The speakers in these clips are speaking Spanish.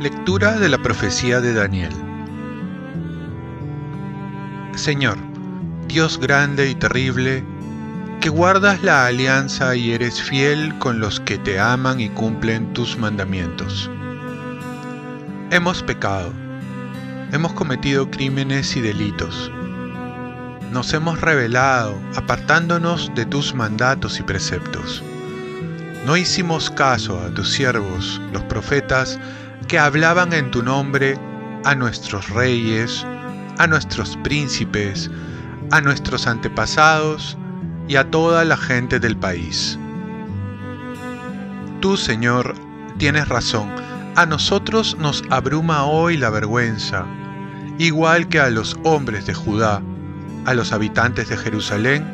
Lectura de la profecía de Daniel Señor, Dios grande y terrible, que guardas la alianza y eres fiel con los que te aman y cumplen tus mandamientos. Hemos pecado, hemos cometido crímenes y delitos. Nos hemos rebelado, apartándonos de tus mandatos y preceptos. No hicimos caso a tus siervos, los profetas, que hablaban en tu nombre a nuestros reyes, a nuestros príncipes, a nuestros antepasados y a toda la gente del país. Tú, Señor, tienes razón, a nosotros nos abruma hoy la vergüenza, igual que a los hombres de Judá, a los habitantes de Jerusalén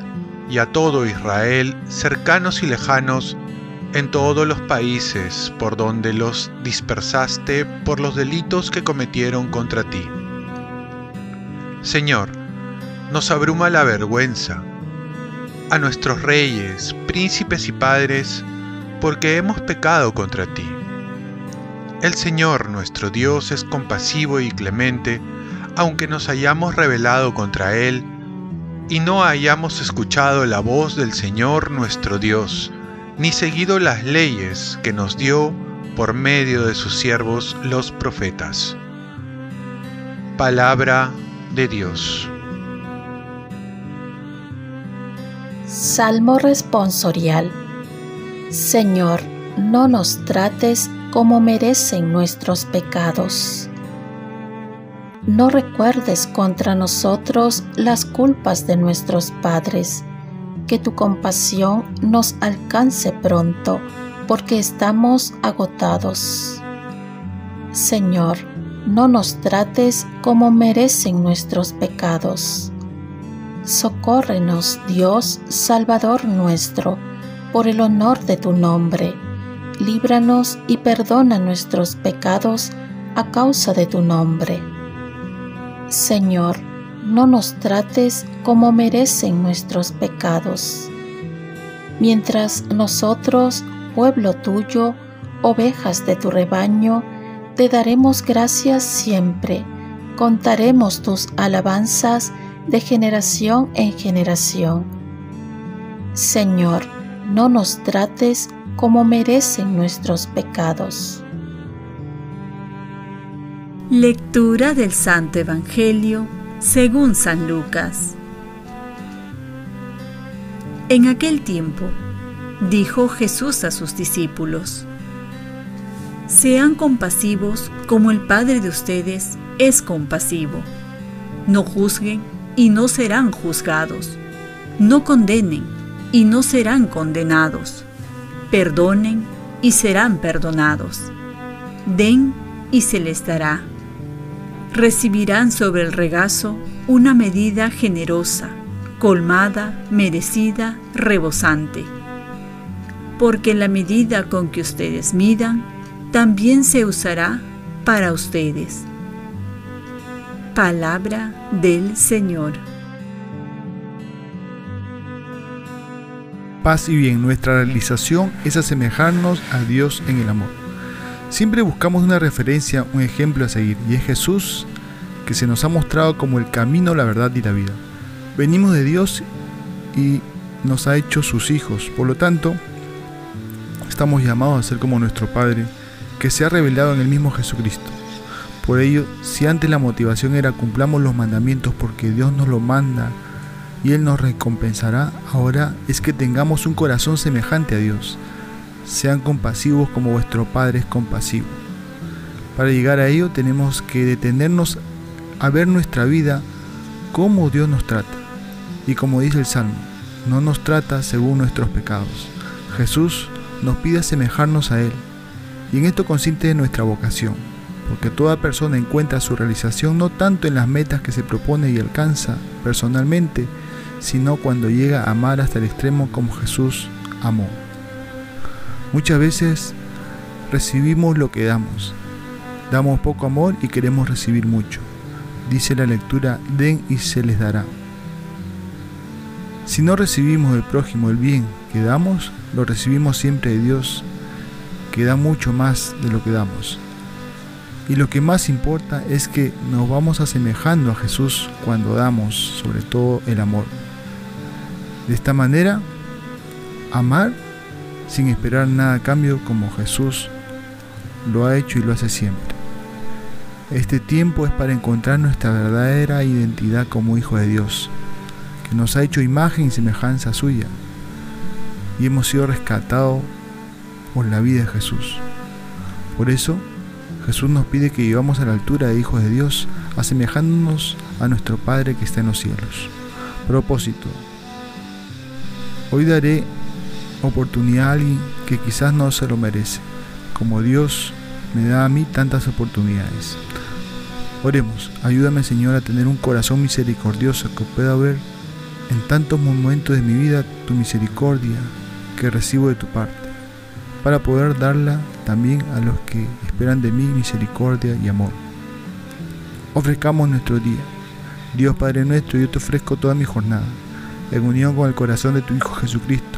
y a todo Israel, cercanos y lejanos, en todos los países por donde los dispersaste por los delitos que cometieron contra ti. Señor, nos abruma la vergüenza, a nuestros reyes, príncipes y padres, porque hemos pecado contra ti. El Señor nuestro Dios es compasivo y clemente, aunque nos hayamos rebelado contra Él y no hayamos escuchado la voz del Señor nuestro Dios, ni seguido las leyes que nos dio por medio de sus siervos los profetas. Palabra de Dios. Salmo responsorial. Señor, no nos trates como merecen nuestros pecados. No recuerdes contra nosotros las culpas de nuestros padres que tu compasión nos alcance pronto, porque estamos agotados. Señor, no nos trates como merecen nuestros pecados. Socórrenos, Dios, Salvador nuestro, por el honor de tu nombre. Líbranos y perdona nuestros pecados a causa de tu nombre. Señor, no nos trates como merecen nuestros pecados. Mientras nosotros, pueblo tuyo, ovejas de tu rebaño, te daremos gracias siempre, contaremos tus alabanzas de generación en generación. Señor, no nos trates como merecen nuestros pecados. Lectura del Santo Evangelio según San Lucas. En aquel tiempo, dijo Jesús a sus discípulos, Sean compasivos como el Padre de ustedes es compasivo. No juzguen y no serán juzgados. No condenen y no serán condenados. Perdonen y serán perdonados. Den y se les dará recibirán sobre el regazo una medida generosa, colmada, merecida, rebosante. Porque la medida con que ustedes midan, también se usará para ustedes. Palabra del Señor. Paz y bien, nuestra realización es asemejarnos a Dios en el amor. Siempre buscamos una referencia, un ejemplo a seguir, y es Jesús que se nos ha mostrado como el camino, la verdad y la vida. Venimos de Dios y nos ha hecho sus hijos, por lo tanto, estamos llamados a ser como nuestro Padre, que se ha revelado en el mismo Jesucristo. Por ello, si antes la motivación era cumplamos los mandamientos porque Dios nos lo manda y Él nos recompensará, ahora es que tengamos un corazón semejante a Dios sean compasivos como vuestro Padre es compasivo. Para llegar a ello tenemos que detenernos a ver nuestra vida como Dios nos trata. Y como dice el Salmo, no nos trata según nuestros pecados. Jesús nos pide asemejarnos a Él. Y en esto consiste nuestra vocación, porque toda persona encuentra su realización no tanto en las metas que se propone y alcanza personalmente, sino cuando llega a amar hasta el extremo como Jesús amó. Muchas veces recibimos lo que damos. Damos poco amor y queremos recibir mucho. Dice la lectura, den y se les dará. Si no recibimos del prójimo el bien que damos, lo recibimos siempre de Dios, que da mucho más de lo que damos. Y lo que más importa es que nos vamos asemejando a Jesús cuando damos, sobre todo el amor. De esta manera, amar sin esperar nada a cambio como Jesús lo ha hecho y lo hace siempre. Este tiempo es para encontrar nuestra verdadera identidad como hijo de Dios, que nos ha hecho imagen y semejanza suya, y hemos sido rescatados por la vida de Jesús. Por eso, Jesús nos pide que vivamos a la altura de hijos de Dios, asemejándonos a nuestro Padre que está en los cielos. Propósito. Hoy daré oportunidad a alguien que quizás no se lo merece, como Dios me da a mí tantas oportunidades. Oremos, ayúdame Señor a tener un corazón misericordioso que pueda ver en tantos momentos de mi vida tu misericordia que recibo de tu parte para poder darla también a los que esperan de mí misericordia y amor. Ofrezcamos nuestro día. Dios Padre nuestro, yo te ofrezco toda mi jornada, en unión con el corazón de tu Hijo Jesucristo,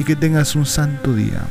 y que tengas un santo día.